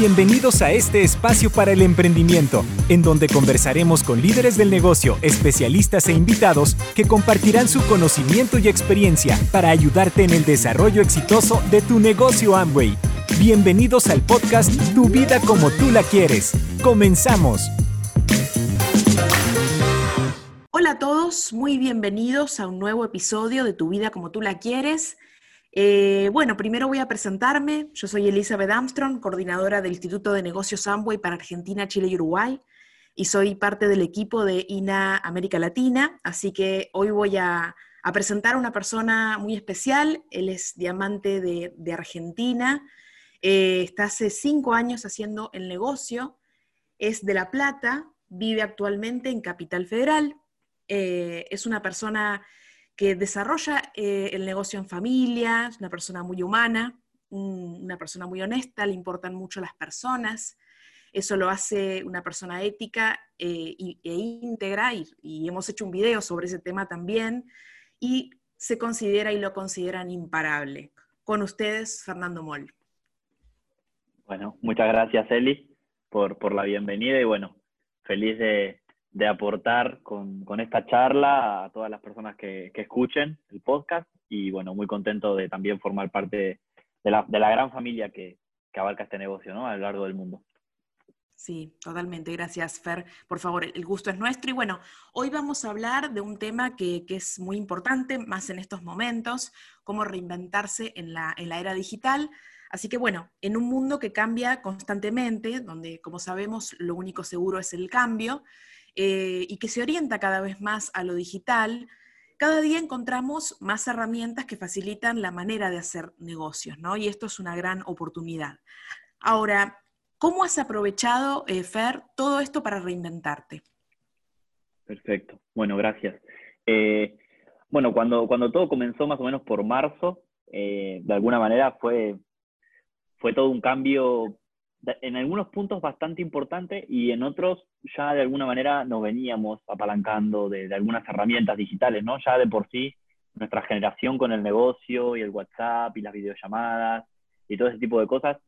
Bienvenidos a este espacio para el emprendimiento, en donde conversaremos con líderes del negocio, especialistas e invitados que compartirán su conocimiento y experiencia para ayudarte en el desarrollo exitoso de tu negocio Amway. Bienvenidos al podcast Tu vida como tú la quieres. Comenzamos. Hola a todos, muy bienvenidos a un nuevo episodio de Tu vida como tú la quieres. Eh, bueno, primero voy a presentarme. Yo soy Elizabeth Armstrong, coordinadora del Instituto de Negocios Amway para Argentina, Chile y Uruguay, y soy parte del equipo de INA América Latina. Así que hoy voy a, presentar a una persona muy especial. Él es diamante de, Argentina. Eh, está hace cinco años haciendo el negocio. Es de La Plata, vive actualmente en Capital Federal. Eh, es una persona que desarrolla eh, el negocio en familia, es una persona muy humana, una persona muy honesta, le importan mucho las personas, eso lo hace una persona ética eh, e íntegra, y, hemos hecho un video sobre ese tema también, y se considera y lo consideran imparable. Con ustedes, Fernando Moll. Bueno, muchas gracias, Eli, por, por la bienvenida y bueno, feliz de, de aportar con, esta charla a todas las personas que, escuchen el podcast y bueno, muy contento de también formar parte de la, gran familia que, abarca este negocio ¿no? a lo largo del mundo. Sí, totalmente. Gracias, Fer. Por favor, el gusto es nuestro. Y bueno, hoy vamos a hablar de un tema que, es muy importante, más en estos momentos, cómo reinventarse en la, en la era digital. Así que bueno, en un mundo que cambia constantemente, donde como sabemos lo único seguro es el cambio, eh, y que se orienta cada vez más a lo digital, cada día encontramos más herramientas que facilitan la manera de hacer negocios, ¿no? Y esto es una gran oportunidad. Ahora, ¿cómo has aprovechado, eh, Fer, todo esto para reinventarte? Perfecto. Bueno, gracias. Eh, bueno, cuando, cuando todo comenzó más o menos por marzo, de alguna manera fue, fue todo un cambio en algunos puntos bastante importante y en otros ya de alguna manera nos veníamos apalancando de, algunas herramientas digitales, ¿no? Ya de por sí, nuestra generación con el negocio y el WhatsApp y las videollamadas y todo ese tipo de cosas,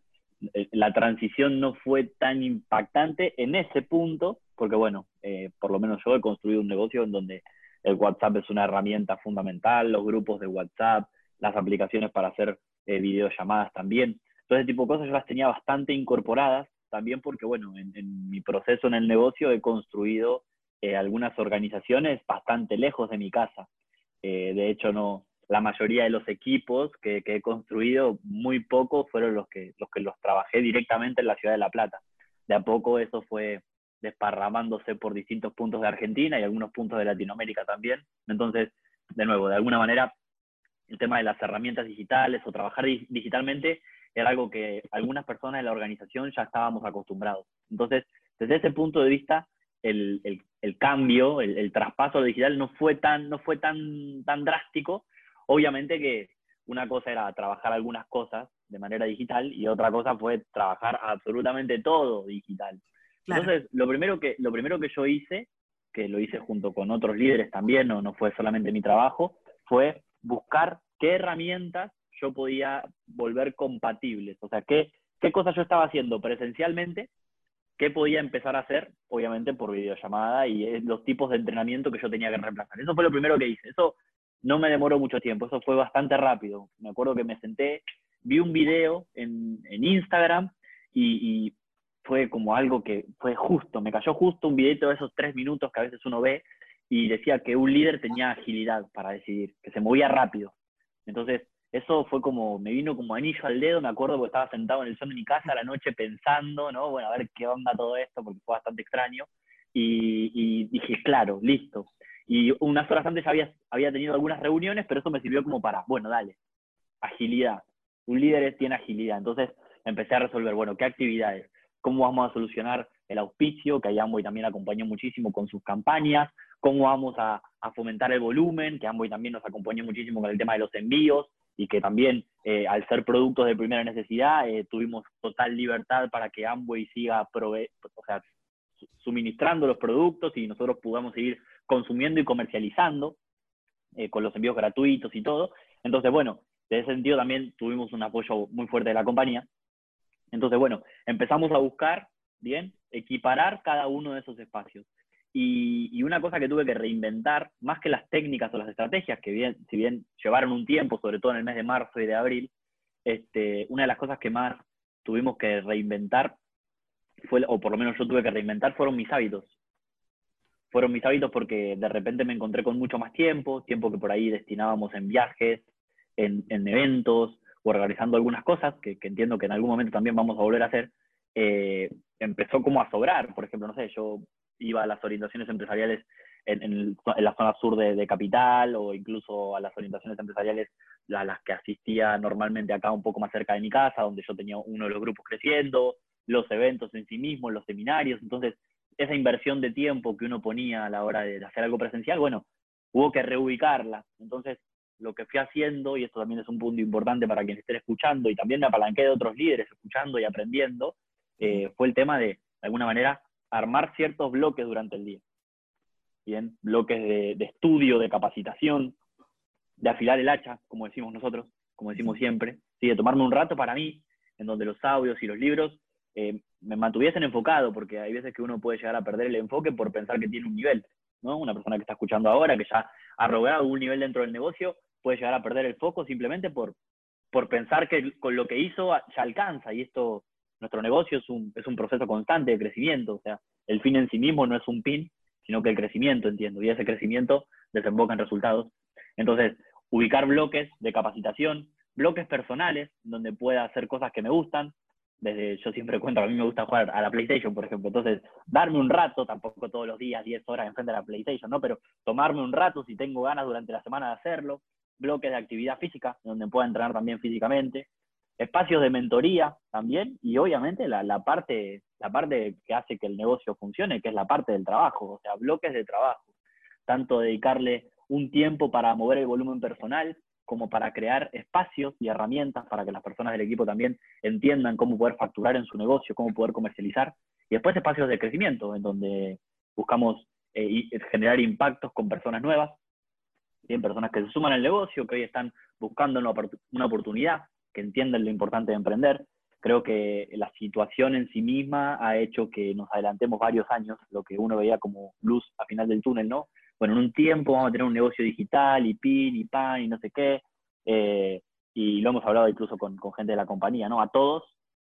eh, la transición no fue tan impactante en ese punto, porque bueno, eh, por lo menos yo he construido un negocio en donde el WhatsApp es una herramienta fundamental, los grupos de WhatsApp, las aplicaciones para hacer eh, videollamadas también. Todo ese tipo de cosas yo las tenía bastante incorporadas, también porque, bueno, en, mi proceso en el negocio he construido eh, algunas organizaciones bastante lejos de mi casa. Eh, de hecho, no, la mayoría de los equipos que, he construido, muy pocos fueron los que, los que los trabajé directamente en la ciudad de La Plata. De a poco eso fue desparramándose por distintos puntos de Argentina y algunos puntos de Latinoamérica también. Entonces, de nuevo, de alguna manera, el tema de las herramientas digitales o trabajar digitalmente era algo que algunas personas de la organización ya estábamos acostumbrados. Entonces, desde ese punto de vista, el, cambio, el, traspaso digital no fue tan, no fue tan, tan drástico. Obviamente que una cosa era trabajar algunas cosas de manera digital y otra cosa fue trabajar absolutamente todo digital. Entonces, lo primero, que, lo primero que yo hice, que lo hice junto con otros líderes también, no, no fue solamente mi trabajo, fue buscar qué herramientas yo podía volver compatibles. O sea, qué, qué cosas yo estaba haciendo presencialmente, qué podía empezar a hacer, obviamente por videollamada, y los tipos de entrenamiento que yo tenía que reemplazar. Eso fue lo primero que hice. Eso no me demoró mucho tiempo, eso fue bastante rápido. Me acuerdo que me senté, vi un video en, en Instagram y, y, fue como algo que fue justo, me cayó justo un video de esos tres minutos que a veces uno ve y decía que un líder tenía agilidad para decidir, que se movía rápido. Entonces, eso fue como, me vino como anillo al dedo, me acuerdo porque estaba sentado en el sol de mi casa a la noche pensando, ¿no? Bueno, a ver qué onda todo esto, porque fue bastante extraño. Y, dije, claro, listo. Y unas horas antes había, había tenido algunas reuniones, pero eso me sirvió como para, bueno, dale, agilidad. Un líder tiene agilidad. Entonces empecé a resolver, bueno, ¿qué actividades? ¿Cómo vamos a solucionar el auspicio, que ahí Amboy también acompañó muchísimo con sus campañas? ¿Cómo vamos a, a fomentar el volumen? Que Amboy también nos acompañó muchísimo con el tema de los envíos y que también eh, al ser productos de primera necesidad eh, tuvimos total libertad para que Amway siga o sea, suministrando los productos y nosotros podamos seguir consumiendo y comercializando eh, con los envíos gratuitos y todo. Entonces, bueno, de ese sentido también tuvimos un apoyo muy fuerte de la compañía. Entonces, bueno, empezamos a buscar, bien, equiparar cada uno de esos espacios. Y, una cosa que tuve que reinventar, más que las técnicas o las estrategias, que bien, si bien llevaron un tiempo, sobre todo en el mes de marzo y de abril, este, una de las cosas que más tuvimos que reinventar, fue, o por lo menos yo tuve que reinventar, fueron mis hábitos. Fueron mis hábitos porque de repente me encontré con mucho más tiempo, tiempo que por ahí destinábamos en viajes, en, eventos o organizando algunas cosas, que, entiendo que en algún momento también vamos a volver a hacer, eh, empezó como a sobrar. Por ejemplo, no sé, yo iba a las orientaciones empresariales en, la zona sur de, Capital o incluso a las orientaciones empresariales a las que asistía normalmente acá un poco más cerca de mi casa, donde yo tenía uno de los grupos creciendo, los eventos en sí mismos, los seminarios. Entonces, esa inversión de tiempo que uno ponía a la hora de hacer algo presencial, bueno, hubo que reubicarla. Entonces, lo que fui haciendo, y esto también es un punto importante para quienes estén escuchando, y también me apalanqué de otros líderes escuchando y aprendiendo, eh, fue el tema de, de alguna manera, armar ciertos bloques durante el día. Bien, bloques de, estudio, de capacitación, de afilar el hacha, como decimos nosotros, como decimos siempre, ¿sí? de tomarme un rato para mí, en donde los audios y los libros eh, me mantuviesen enfocado, porque hay veces que uno puede llegar a perder el enfoque por pensar que tiene un nivel, ¿no? Una persona que está escuchando ahora, que ya ha logrado un nivel dentro del negocio, puede llegar a perder el foco simplemente por, por pensar que con lo que hizo ya alcanza, y esto, nuestro negocio es un, es un proceso constante de crecimiento, o sea, el fin en sí mismo no es un pin, sino que el crecimiento, entiendo, y ese crecimiento desemboca en resultados. Entonces, ubicar bloques de capacitación, bloques personales, donde pueda hacer cosas que me gustan, desde, yo siempre cuento, a mí me gusta jugar a la PlayStation, por ejemplo, entonces, darme un rato, tampoco todos los días, 10 horas enfrente de la PlayStation, ¿no? Pero tomarme un rato si tengo ganas durante la semana de hacerlo, bloques de actividad física, donde pueda entrenar también físicamente, espacios de mentoría también, y obviamente la, parte, la parte que hace que el negocio funcione, que es la parte del trabajo, o sea, bloques de trabajo, tanto dedicarle un tiempo para mover el volumen personal, como para crear espacios y herramientas para que las personas del equipo también entiendan cómo poder facturar en su negocio, cómo poder comercializar, y después espacios de crecimiento, en donde buscamos eh, generar impactos con personas nuevas, bien, personas que se suman al negocio, que hoy están buscando una oportunidad, que entienden lo importante de emprender. Creo que la situación en sí misma ha hecho que nos adelantemos varios años, lo que uno veía como luz a final del túnel, ¿no? Bueno, en un tiempo vamos a tener un negocio digital y pin y pan y no sé qué, eh, y lo hemos hablado incluso con, gente de la compañía, ¿no? A todos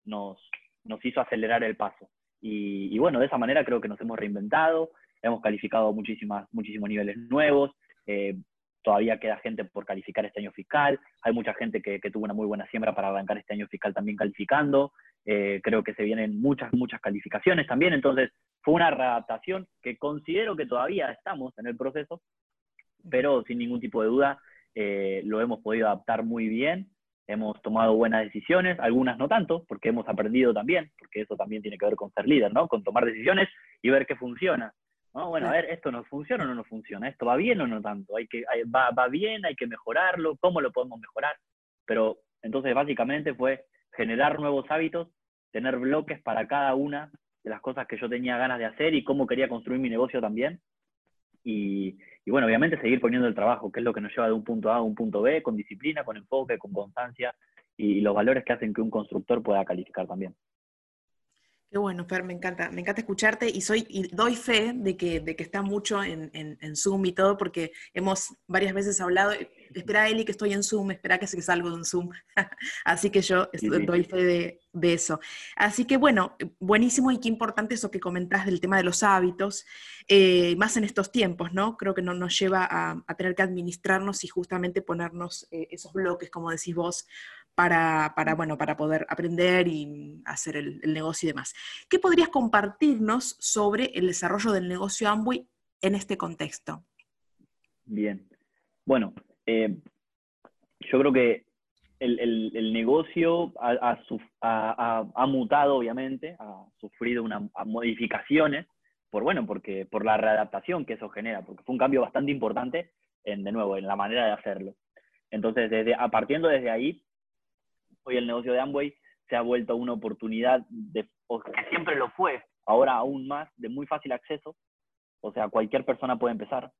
nos, nos hizo acelerar el paso. Y, y, bueno, de esa manera creo que nos hemos reinventado, hemos calificado muchísimas, muchísimos niveles nuevos, eh, todavía queda gente por calificar este año fiscal, hay mucha gente que, tuvo una muy buena siembra para arrancar este año fiscal también calificando, eh, creo que se vienen muchas, muchas calificaciones también, entonces fue una readaptación que considero que todavía estamos en el proceso, pero sin ningún tipo de duda eh, lo hemos podido adaptar muy bien, hemos tomado buenas decisiones, algunas no tanto, porque hemos aprendido también, porque eso también tiene que ver con ser líder, ¿no? Con tomar decisiones y ver qué funciona. Bueno, a ver, esto no funciona o no nos funciona, esto va bien o no tanto, hay que, va, va bien, hay que mejorarlo, ¿cómo lo podemos mejorar? Pero entonces básicamente fue generar nuevos hábitos, tener bloques para cada una de las cosas que yo tenía ganas de hacer y cómo quería construir mi negocio también. Y, y, bueno, obviamente seguir poniendo el trabajo, que es lo que nos lleva de un punto A a un punto B, con disciplina, con enfoque, con constancia y los valores que hacen que un constructor pueda calificar también. Qué bueno, Fer, me encanta, me encanta escucharte y soy y doy fe de que, de que está mucho en, en, Zoom y todo, porque hemos varias veces hablado, espera Eli que estoy en Zoom, espera que, se salgo en Zoom. Así que yo doy fe de, de, eso. Así que bueno, buenísimo y qué importante eso que comentás del tema de los hábitos, eh, más en estos tiempos, ¿no? Creo que no, nos lleva a, a tener que administrarnos y justamente ponernos eh, esos bloques, como decís vos, para, para, bueno, para poder aprender y hacer el, negocio y demás. ¿Qué podrías compartirnos sobre el desarrollo del negocio Amway en este contexto? Bien. Bueno, eh, yo creo que el, negocio ha, ha, mutado, obviamente, ha sufrido unas modificaciones, por, bueno, porque, por la readaptación que eso genera, porque fue un cambio bastante importante, en, de nuevo, en la manera de hacerlo. Entonces, desde, a partiendo desde ahí, hoy el negocio de Amway se ha vuelto una oportunidad de, que siempre lo fue, ahora aún más, de muy fácil acceso. O sea, cualquier persona puede empezar.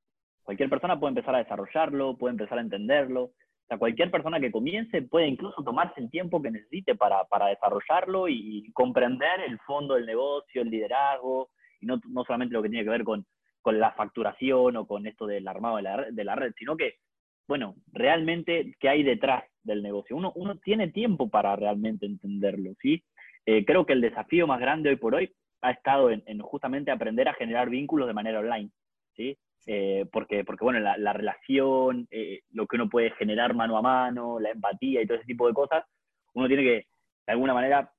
Cualquier persona puede empezar a desarrollarlo, puede empezar a entenderlo. O sea, cualquier persona que comience puede incluso tomarse el tiempo que necesite para, para desarrollarlo y, comprender el fondo del negocio, el liderazgo, y no, no solamente lo que tiene que ver con, con la facturación o con esto del armado de la, de la red, sino que, bueno, realmente qué hay detrás del negocio. Uno, uno tiene tiempo para realmente entenderlo, ¿sí? Eh, creo que el desafío más grande hoy por hoy ha estado en, justamente aprender a generar vínculos de manera online, ¿sí? Eh, porque, porque, bueno, la, relación, eh, lo que uno puede generar mano a mano, la empatía y todo ese tipo de cosas, uno tiene que, de alguna manera,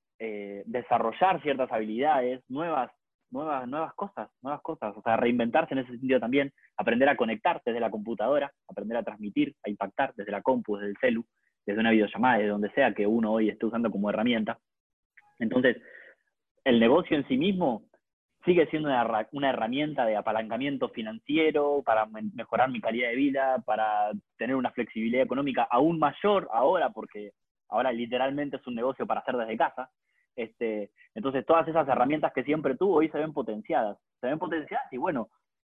desarrollar ciertas habilidades, nuevas, nuevas, nuevas cosas, nuevas cosas, o sea, reinventarse en ese sentido también, aprender a conectar desde la computadora, aprender a transmitir, a impactar desde la compu, desde el celu, desde una videollamada, desde donde sea que uno hoy esté usando como herramienta. Entonces, el negocio en sí mismo sigue siendo una, herramienta de apalancamiento financiero para mejorar mi calidad de vida, para tener una flexibilidad económica aún mayor ahora, porque ahora literalmente es un negocio para hacer desde casa. Este, entonces, todas esas herramientas que siempre tuvo hoy se ven potenciadas. Se ven potenciadas y bueno,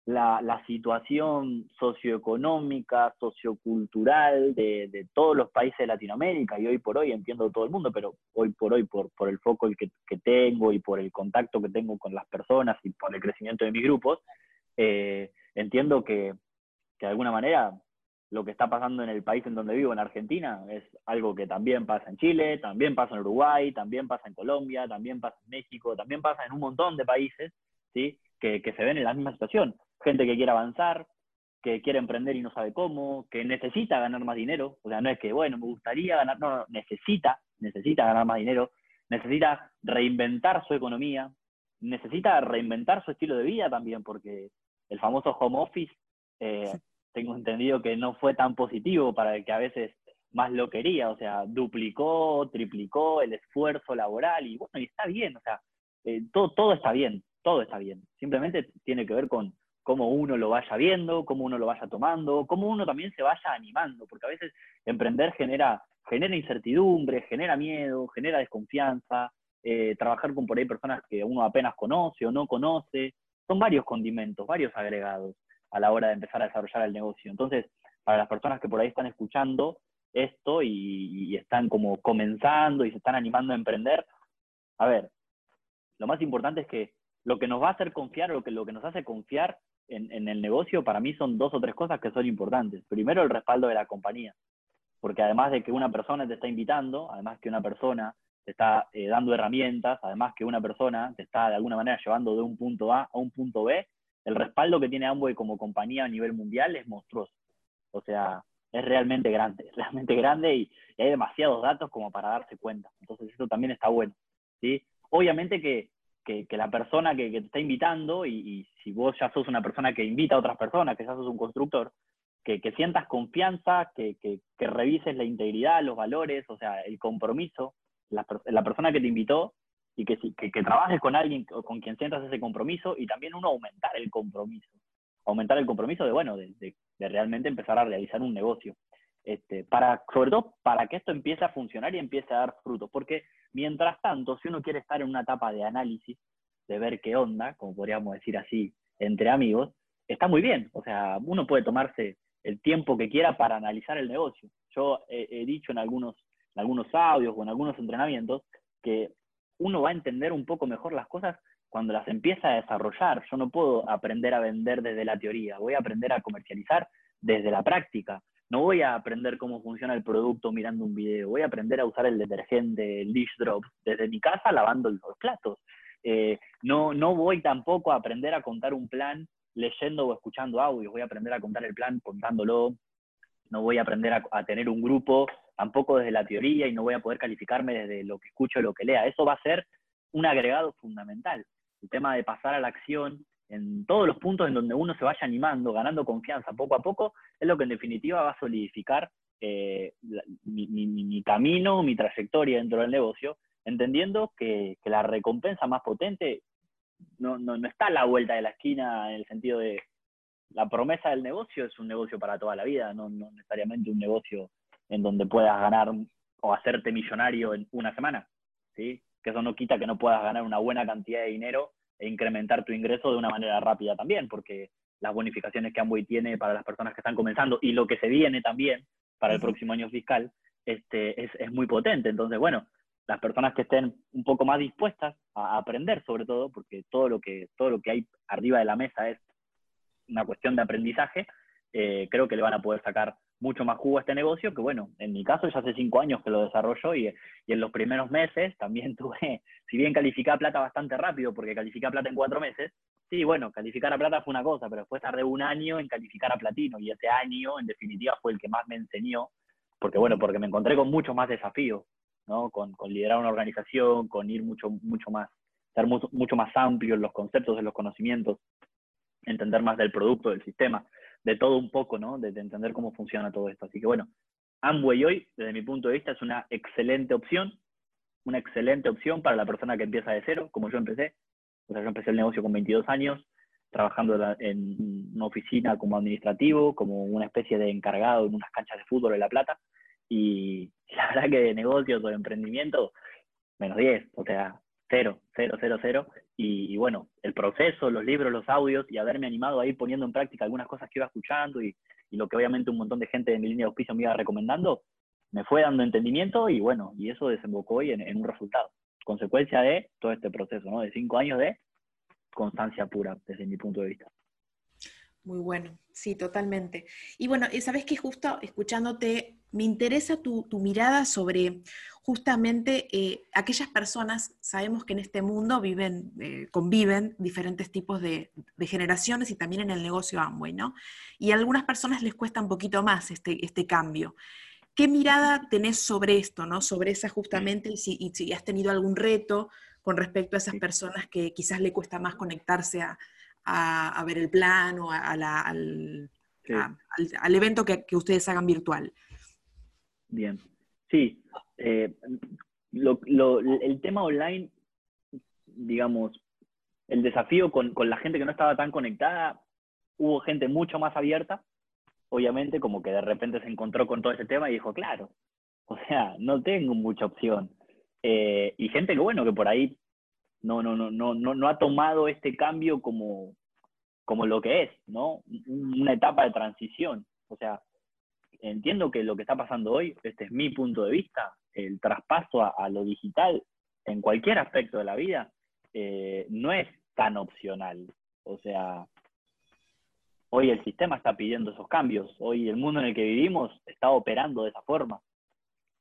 la, situación socioeconómica, sociocultural de, todos los países de Latinoamérica, y hoy por hoy entiendo todo el mundo, pero hoy por hoy, por, el foco que, tengo y por el contacto que tengo con las personas y por el crecimiento de mis grupos, eh, entiendo que, de alguna manera lo que está pasando en el país en donde vivo, en Argentina, es algo que también pasa en Chile, también pasa en Uruguay, también pasa en Colombia, también pasa en México, también pasa en un montón de países, ¿sí? Que se ven en la misma situación gente que quiere avanzar, que quiere emprender y no sabe cómo, que necesita ganar más dinero, o sea, no es que, bueno, me gustaría ganar, no, no, necesita, necesita ganar más dinero, necesita reinventar su economía, necesita reinventar su estilo de vida también, porque el famoso home office, eh, tengo entendido que no fue tan positivo para el que a veces más lo quería, o sea, duplicó, triplicó el esfuerzo laboral y bueno, y está bien, o sea, eh, todo, todo está bien, todo está bien, simplemente tiene que ver con, cómo uno lo vaya viendo, cómo uno lo vaya tomando, cómo uno también se vaya animando, porque a veces emprender genera, genera incertidumbre, genera miedo, genera desconfianza, eh, trabajar con por ahí personas que uno apenas conoce o no conoce, son varios condimentos, varios agregados a la hora de empezar a desarrollar el negocio. Entonces, para las personas que por ahí están escuchando esto y, y están como comenzando y se están animando a emprender, a ver, lo más importante es que lo que nos va a hacer confiar, lo que, lo que nos hace confiar en, el negocio, para mí son dos o tres cosas que son importantes. Primero, el respaldo de la compañía, porque además de que una persona te está invitando, además que una persona te está eh, dando herramientas, además que una persona te está de alguna manera llevando de un punto A a un punto B, el respaldo que tiene Amway como compañía a nivel mundial es monstruoso. O sea, es realmente grande, es realmente grande y, y, hay demasiados datos como para darse cuenta. Entonces eso también está bueno. ¿sí? Obviamente que que, la persona que, te está invitando, y, si vos ya sos una persona que invita a otras personas, que ya sos un constructor, que, sientas confianza, que, revises la integridad, los valores, o sea, el compromiso, la, persona que te invitó, y que, que, trabajes con alguien con quien sientas ese compromiso, y también uno aumentar el compromiso. Aumentar el compromiso de, bueno, de, de realmente empezar a realizar un negocio. Este, para, sobre todo para que esto empiece a funcionar y empiece a dar frutos. Porque mientras tanto, si uno quiere estar en una etapa de análisis, de ver qué onda, como podríamos decir así, entre amigos, está muy bien. O sea, uno puede tomarse el tiempo que quiera para analizar el negocio. Yo he, dicho en algunos, en algunos audios o en algunos entrenamientos que uno va a entender un poco mejor las cosas cuando las empieza a desarrollar. Yo no puedo aprender a vender desde la teoría, voy a aprender a comercializar desde la práctica. No voy a aprender cómo funciona el producto mirando un video, voy a aprender a usar el detergente, el dish drop, desde mi casa lavando los platos. Eh, no, no voy tampoco a aprender a contar un plan leyendo o escuchando audios, voy a aprender a contar el plan contándolo, no voy a aprender a, tener un grupo tampoco desde la teoría y no voy a poder calificarme desde lo que escucho o lo que lea. Eso va a ser un agregado fundamental. El tema de pasar a la acción en todos los puntos en donde uno se vaya animando, ganando confianza poco a poco, es lo que en definitiva va a solidificar eh, mi, camino, mi trayectoria dentro del negocio, entendiendo que, la recompensa más potente no, está a la vuelta de la esquina en el sentido de la promesa del negocio es un negocio para toda la vida, no, no necesariamente un negocio en donde puedas ganar o hacerte millonario en una semana, ¿sí? que eso no quita que no puedas ganar una buena cantidad de dinero e incrementar tu ingreso de una manera rápida también, porque las bonificaciones que Amway tiene para las personas que están comenzando y lo que se viene también, para el próximo año fiscal, este, es, es muy potente. Entonces, bueno, las personas que estén un poco más dispuestas a aprender sobre todo, porque todo lo que, todo lo que hay arriba de la mesa es una cuestión de aprendizaje, eh, creo que le van a poder sacar mucho más jugo a este negocio, que bueno, en mi caso ya hace cinco años que lo desarrollo y, en los primeros meses también tuve, si bien calificé a plata bastante rápido, porque calificé a plata en cuatro meses, sí, bueno, calificar a plata fue una cosa, pero después tardé un año en calificar a platino y ese año en definitiva fue el que más me enseñó, porque bueno, porque me encontré con muchos más desafíos, ¿no? Con, con liderar una organización, con ir mucho, mucho más, ser mucho, mucho más amplio en los conceptos, en los conocimientos, entender más del producto, del sistema, de todo un poco, ¿no? De, de, entender cómo funciona todo esto. Así que bueno, Amway hoy, desde mi punto de vista, es una excelente opción, una excelente opción para la persona que empieza de cero, como yo empecé. O sea, yo empecé el negocio con 22 años, trabajando en una oficina como administrativo, como una especie de encargado en unas canchas de fútbol en La Plata. Y la verdad que de negocios o de emprendimiento, menos 10, o sea, cero, cero, cero, cero. Y, bueno, el proceso, los libros, los audios y haberme animado a ir poniendo en práctica algunas cosas que iba escuchando y, y lo que obviamente un montón de gente de mi línea de auspicio me iba recomendando, me fue dando entendimiento y bueno, y eso desembocó hoy en un resultado. Consecuencia de todo este proceso, ¿no? De cinco años de constancia pura, desde mi punto de vista. Muy bueno, sí, totalmente. Y bueno, sabes que justo escuchándote, me interesa tu, tu mirada sobre justamente eh, aquellas personas, sabemos que en este mundo viven, eh, conviven diferentes tipos de, de, generaciones y también en el negocio Amway, ¿no? Y a algunas personas les cuesta un poquito más este, este cambio. ¿Qué mirada tenés sobre esto, ¿no? Sobre esa justamente, y si, y si has tenido algún reto con respecto a esas personas que quizás le cuesta más conectarse a, a, a ver el plan o a, a la, al, sí. al, al, evento que, que, ustedes hagan virtual. Bien, sí. Eh, lo, lo, el tema online, digamos, el desafío con, con, la gente que no estaba tan conectada, hubo gente mucho más abierta, obviamente, como que de repente se encontró con todo ese tema y dijo, claro, o sea, no tengo mucha opción. Eh, y gente que, bueno, que por ahí no, no, no, no, no, ha tomado este cambio como, como lo que es, ¿no? Una etapa de transición. O sea, entiendo que lo que está pasando hoy, este es mi punto de vista, el traspaso a, a lo digital en cualquier aspecto de la vida eh, no es tan opcional. O sea, hoy el sistema está pidiendo esos cambios, hoy el mundo en el que vivimos está operando de esa forma.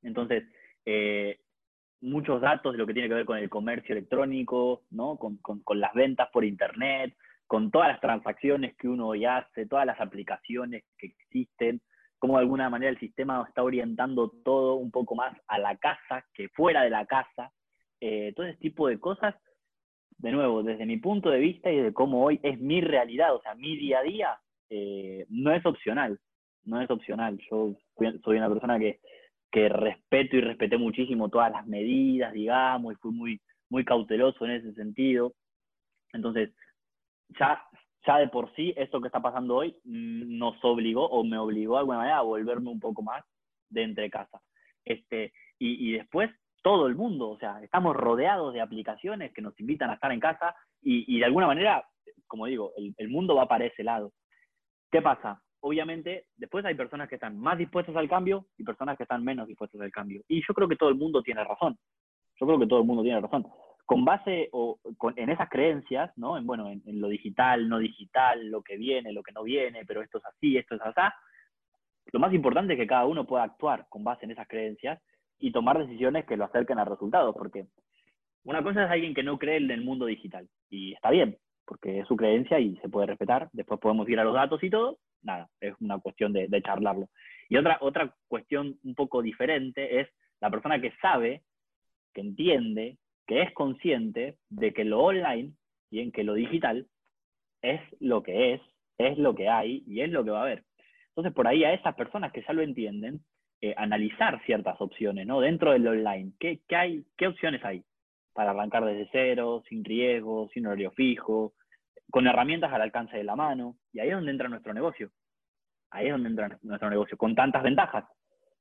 Entonces, eh, muchos datos de lo que tiene que ver con el comercio electrónico, ¿no? Con, con, con, las ventas por Internet, con todas las transacciones que uno hoy hace, todas las aplicaciones que existen, cómo de alguna manera el sistema está orientando todo un poco más a la casa que fuera de la casa. Eh, todo ese tipo de cosas, de nuevo, desde mi punto de vista y de cómo hoy es mi realidad, o sea, mi día a día, eh, no es opcional, no es opcional. Yo soy una persona que que respeto y respeté muchísimo todas las medidas, digamos, y fui muy, muy cauteloso en ese sentido. Entonces, ya, ya de por sí, esto que está pasando hoy mm, nos obligó o me obligó de alguna manera a volverme un poco más de entre casa. Este, y, y después, todo el mundo, o sea, estamos rodeados de aplicaciones que nos invitan a estar en casa y, y de alguna manera, como digo, el, el mundo va para ese lado. ¿Qué pasa? Obviamente, después hay personas que están más dispuestas al cambio y personas que están menos dispuestas al cambio. Y yo creo que todo el mundo tiene razón. Yo creo que todo el mundo tiene razón. Con base o con, en esas creencias, ¿no? En, bueno, en, en, lo digital, no digital, lo que viene, lo que no viene, pero esto es así, esto es así. Lo más importante es que cada uno pueda actuar con base en esas creencias y tomar decisiones que lo acerquen a resultados, porque una cosa es alguien que no cree en el mundo digital, y está bien, porque es su creencia y se puede respetar. Después podemos ir a los datos y todo, nada, es una cuestión de, charlarlo. Y otra, otra cuestión un poco diferente es la persona que sabe, que entiende, que es consciente de que lo online y en que lo digital es lo que es, es lo que hay y es lo que va a haber. Entonces, por ahí a esas personas que ya lo entienden, eh, analizar ciertas opciones, ¿no? Dentro del online, ¿qué, ¿qué, hay, ¿qué opciones hay para arrancar desde cero, sin riesgo, sin horario fijo, con herramientas al alcance de la mano, y ahí es donde entra nuestro negocio. Ahí es donde entra nuestro negocio, con tantas ventajas,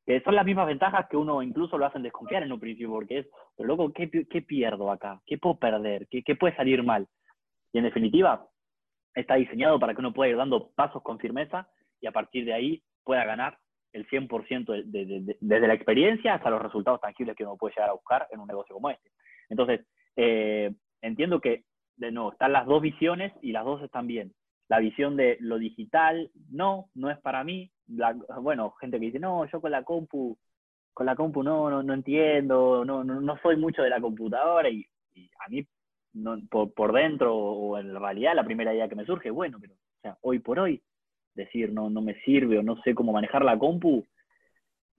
que son las mismas ventajas que uno incluso lo hacen desconfiar en un principio, porque es, pero luego, ¿qué, qué pierdo acá? ¿Qué puedo perder? ¿Qué, ¿Qué, puede salir mal? Y en definitiva, está diseñado para que uno pueda ir dando pasos con firmeza y a partir de ahí pueda ganar el 100% desde la experiencia hasta los resultados tangibles que uno puede llegar a buscar en un negocio como este. Entonces, eh, entiendo que, de nuevo, están las dos visiones y las dos están bien. La visión de lo digital, no, no es para mí. bueno, gente que dice, no, yo con la compu, con la compu no, no, no entiendo, no, no, no, soy mucho de la computadora y, a mí no, por, por, dentro o en realidad la primera idea que me surge, bueno, pero o sea, hoy por hoy decir no, no me sirve o no sé cómo manejar la compu,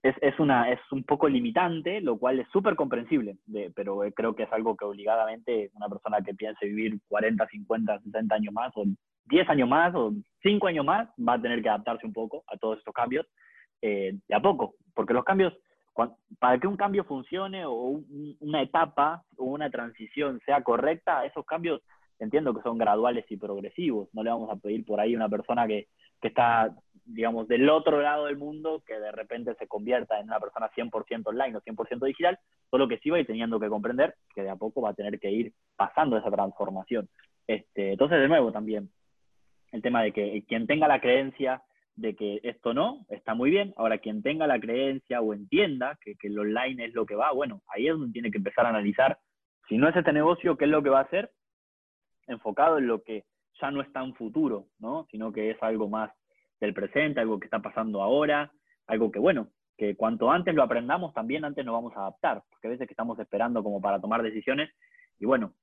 es, es, una, es un poco limitante, lo cual es súper comprensible, pero creo que es algo que obligadamente una persona que piense vivir 40, 50, 60 años más, o 10 años más, o 5 años más, va a tener que adaptarse un poco a todos estos cambios, eh, a poco, porque los cambios, para que un cambio funcione o una etapa o una transición sea correcta, esos cambios entiendo que son graduales y progresivos, no le vamos a pedir por ahí a una persona que que está, digamos, del otro lado del mundo, que de repente se convierta en una persona 100% online o 100% digital, solo que sí va a ir teniendo que comprender que de a poco va a tener que ir pasando esa transformación. Este, entonces, de nuevo, también el tema de que quien tenga la creencia de que esto no, está muy bien. Ahora, quien tenga la creencia o entienda que, que el online es lo que va, bueno, ahí es donde tiene que empezar a analizar, si no es este negocio, ¿qué es lo que va a hacer? Enfocado en lo que ya no es tan futuro, ¿no? Sino que es algo más del presente, algo que está pasando ahora, algo que, bueno, que cuanto antes lo aprendamos, también antes nos vamos a adaptar, porque a veces que estamos esperando como para tomar decisiones, y bueno,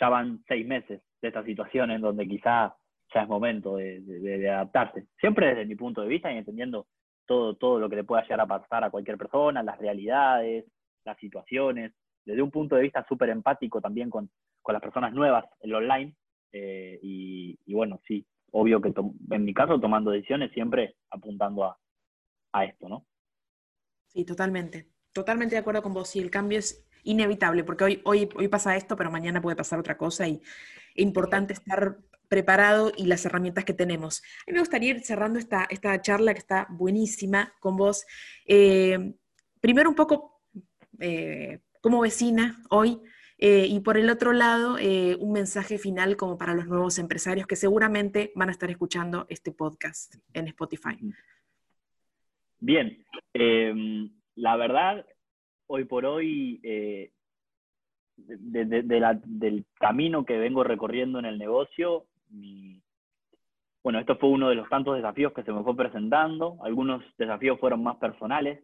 ya van seis meses de esta situación en donde quizá ya es momento de, adaptarse. Siempre desde mi punto de vista y entendiendo todo, todo lo que le pueda llegar a pasar a cualquier persona, las realidades, las situaciones, desde un punto de vista súper empático también con, con las personas nuevas, el online, eh, y, bueno, sí, obvio que en mi caso tomando decisiones siempre apuntando a, a esto, ¿no? Sí, totalmente. Totalmente de acuerdo con vos. Sí, el cambio es inevitable, porque hoy, hoy, hoy pasa esto, pero mañana puede pasar otra cosa y es importante estar preparado y las herramientas que tenemos. A mí me gustaría ir cerrando esta, esta charla que está buenísima con vos. Eh, primero un poco eh, como vecina hoy, eh, y por el otro lado, eh, un mensaje final como para los nuevos empresarios que seguramente van a estar escuchando este podcast en Spotify. Bien, em, la verdad, hoy por hoy, eh, del camino que vengo recorriendo en el negocio, bueno, esto fue uno de los tantos desafíos que se me fue presentando. Algunos desafíos fueron más personales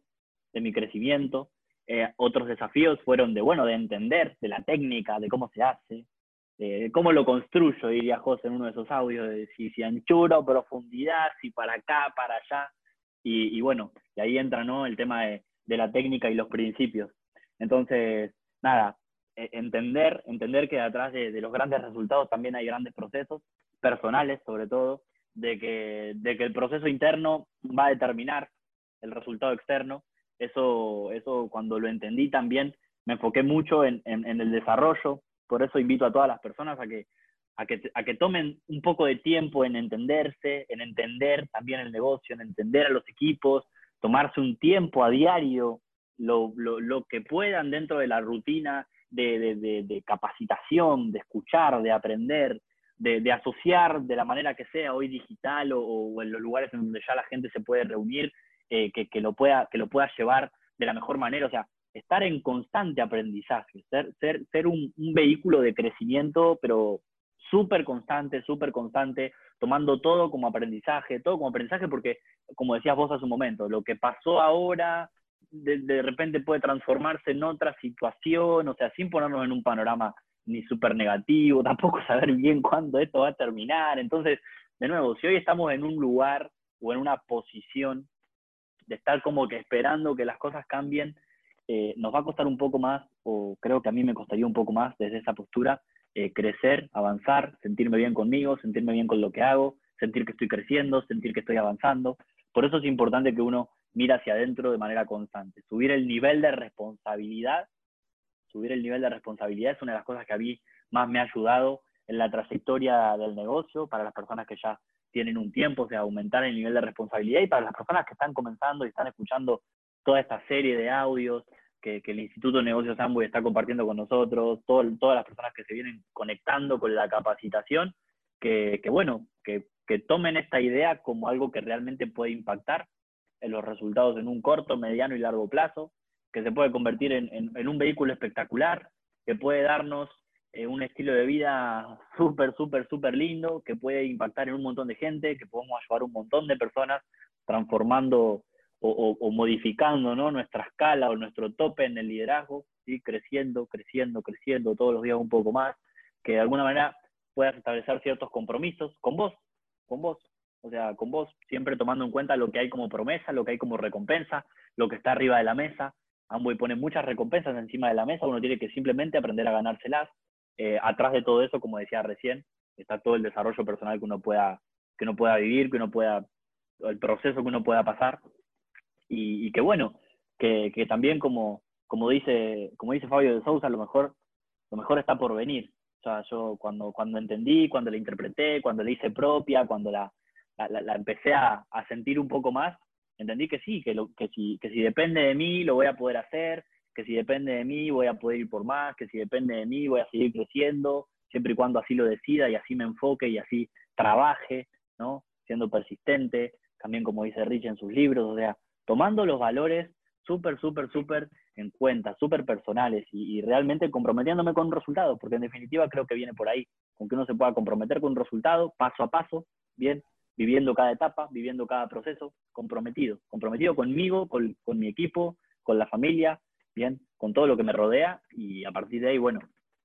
de mi crecimiento, eh, otros desafíos fueron de, bueno, de entender, de la técnica, de cómo se hace, cómo lo construyo, diría José en uno de esos audios, de si, si anchura o profundidad, si para acá, para allá. Y, bueno, y ahí entra ¿no? el tema de, de, la técnica y los principios. Entonces, nada, e, entender, entender que detrás de, de, los grandes resultados también hay grandes procesos, personales sobre todo, de que, de que el proceso interno va a determinar el resultado externo eso, eso cuando lo entendí también, me enfoqué mucho en, en, el desarrollo, por eso invito a todas las personas a que, a que, a que tomen un poco de tiempo en entenderse, en entender también el negocio, en entender a los equipos, tomarse un tiempo a diario, lo, lo, lo que puedan dentro de la rutina de, de, de, capacitación, de escuchar, de aprender, de, asociar de la manera que sea, hoy digital o, o, en los lugares en donde ya la gente se puede reunir, eh, que, lo pueda, que lo pueda llevar de la mejor manera. O sea, estar en constante aprendizaje, ser, ser, ser un, vehículo de crecimiento, pero súper constante, súper constante, tomando todo como aprendizaje, todo como aprendizaje, porque, como decías vos hace un momento, lo que pasó ahora de, de repente puede transformarse en otra situación, o sea, sin ponernos en un panorama ni súper negativo, tampoco saber bien cuándo esto va a terminar. Entonces, de nuevo, si hoy estamos en un lugar o en una posición de estar como que esperando que las cosas cambien, eh, nos va a costar un poco más, o creo que a mí me costaría un poco más desde esa postura, eh, crecer, avanzar, sentirme bien conmigo, sentirme bien con lo que hago, sentir que estoy creciendo, sentir que estoy avanzando. Por eso es importante que uno mire hacia adentro de manera constante. Subir el nivel de responsabilidad, subir el nivel de responsabilidad es una de las cosas que a mí más me ha ayudado en la trayectoria del negocio, para las personas que ya tienen un tiempo, o sea, aumentar el nivel de responsabilidad y para las personas que están comenzando y están escuchando toda esta serie de audios que, el Instituto de Negocios Amway está compartiendo con nosotros, todas las personas que se vienen conectando con la capacitación, que, bueno, que, tomen esta idea como algo que realmente puede impactar en los resultados en un corto, mediano y largo plazo, que se puede convertir en, un vehículo espectacular, que puede darnos eh, un estilo de vida súper, súper, súper lindo, que puede impactar en un montón de gente, que podemos ayudar a un montón de personas transformando o, modificando ¿no? nuestra escala o nuestro tope en el liderazgo, ¿sí? creciendo, creciendo, creciendo todos los días un poco más, que de alguna manera puedas establecer ciertos compromisos con vos, con vos, o sea, con vos, siempre tomando en cuenta lo que hay como promesa, lo que hay como recompensa, lo que está arriba de la mesa. Amway pone muchas recompensas encima de la mesa, uno tiene que simplemente aprender a ganárselas. Eh, atrás de todo eso, como decía recién, está todo el desarrollo personal que uno pueda, que uno pueda vivir, que uno pueda, el proceso que uno pueda pasar. Y, que bueno, que, que, también como, como, dice, como dice Fabio de Sousa, lo mejor, lo mejor está por venir. O sea, yo cuando, cuando entendí, cuando la interpreté, cuando la hice propia, cuando la, la, empecé a, sentir un poco más, entendí que sí, que, lo, que, si, que si depende de mí lo voy a poder hacer, que si depende de mí voy a poder ir por más, que si depende de mí voy a seguir creciendo, siempre y cuando así lo decida y así me enfoque y así trabaje, ¿no? Siendo persistente, también como dice Rich en sus libros, o sea, tomando los valores súper, súper, súper en cuenta, súper personales y, realmente comprometiéndome con un resultado, porque en definitiva creo que viene por ahí, con que uno se pueda comprometer con un resultado paso a paso, bien, viviendo cada etapa, viviendo cada proceso, comprometido, comprometido conmigo, con, mi equipo, con la familia, bien, con todo lo que me rodea y a partir de ahí, bueno,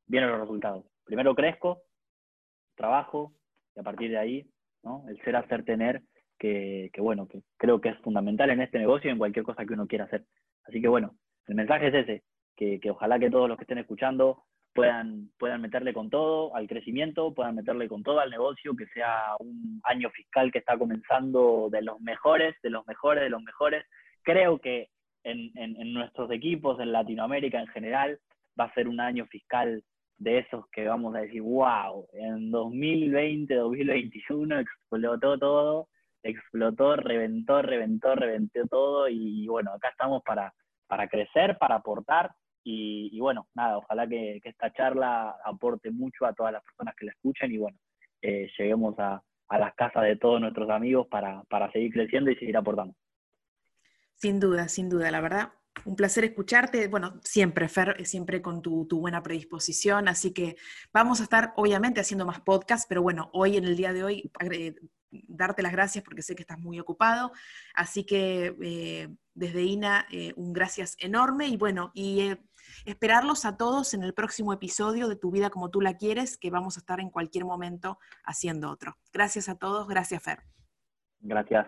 vienen los resultados. Primero crezco, trabajo y a partir de ahí, ¿no? El ser, hacer, tener, que, bueno, que creo que es fundamental en este negocio y en cualquier cosa que uno quiera hacer. Así que bueno, el mensaje es ese, que, que ojalá que todos los que estén escuchando puedan, puedan meterle con todo al crecimiento, puedan meterle con todo al negocio, que sea un año fiscal que está comenzando de los mejores, de los mejores, de los mejores. Creo que en, en, nuestros equipos, en Latinoamérica en general, va a ser un año fiscal de esos que vamos a decir, wow, en 2020, 2021 explotó todo, explotó, reventó, reventó, reventó todo y, bueno, acá estamos para, para crecer, para aportar y, bueno, nada, ojalá que, esta charla aporte mucho a todas las personas que la escuchen y bueno, eh, lleguemos a, las casas de todos nuestros amigos para, seguir creciendo y seguir aportando. Sin duda, sin duda, la verdad. Un placer escucharte. Bueno, siempre, Fer, siempre con tu, buena predisposición. Así que vamos a estar, obviamente, haciendo más podcasts, pero bueno, hoy, en el día de hoy, darte las gracias porque sé que estás muy ocupado. Así que eh, desde INA, eh, un gracias enorme. Y bueno, y Esperarlos a todos en el próximo episodio de Tu vida como tú la quieres, que vamos a estar en cualquier momento haciendo otro. Gracias a todos, gracias Fer. Gracias.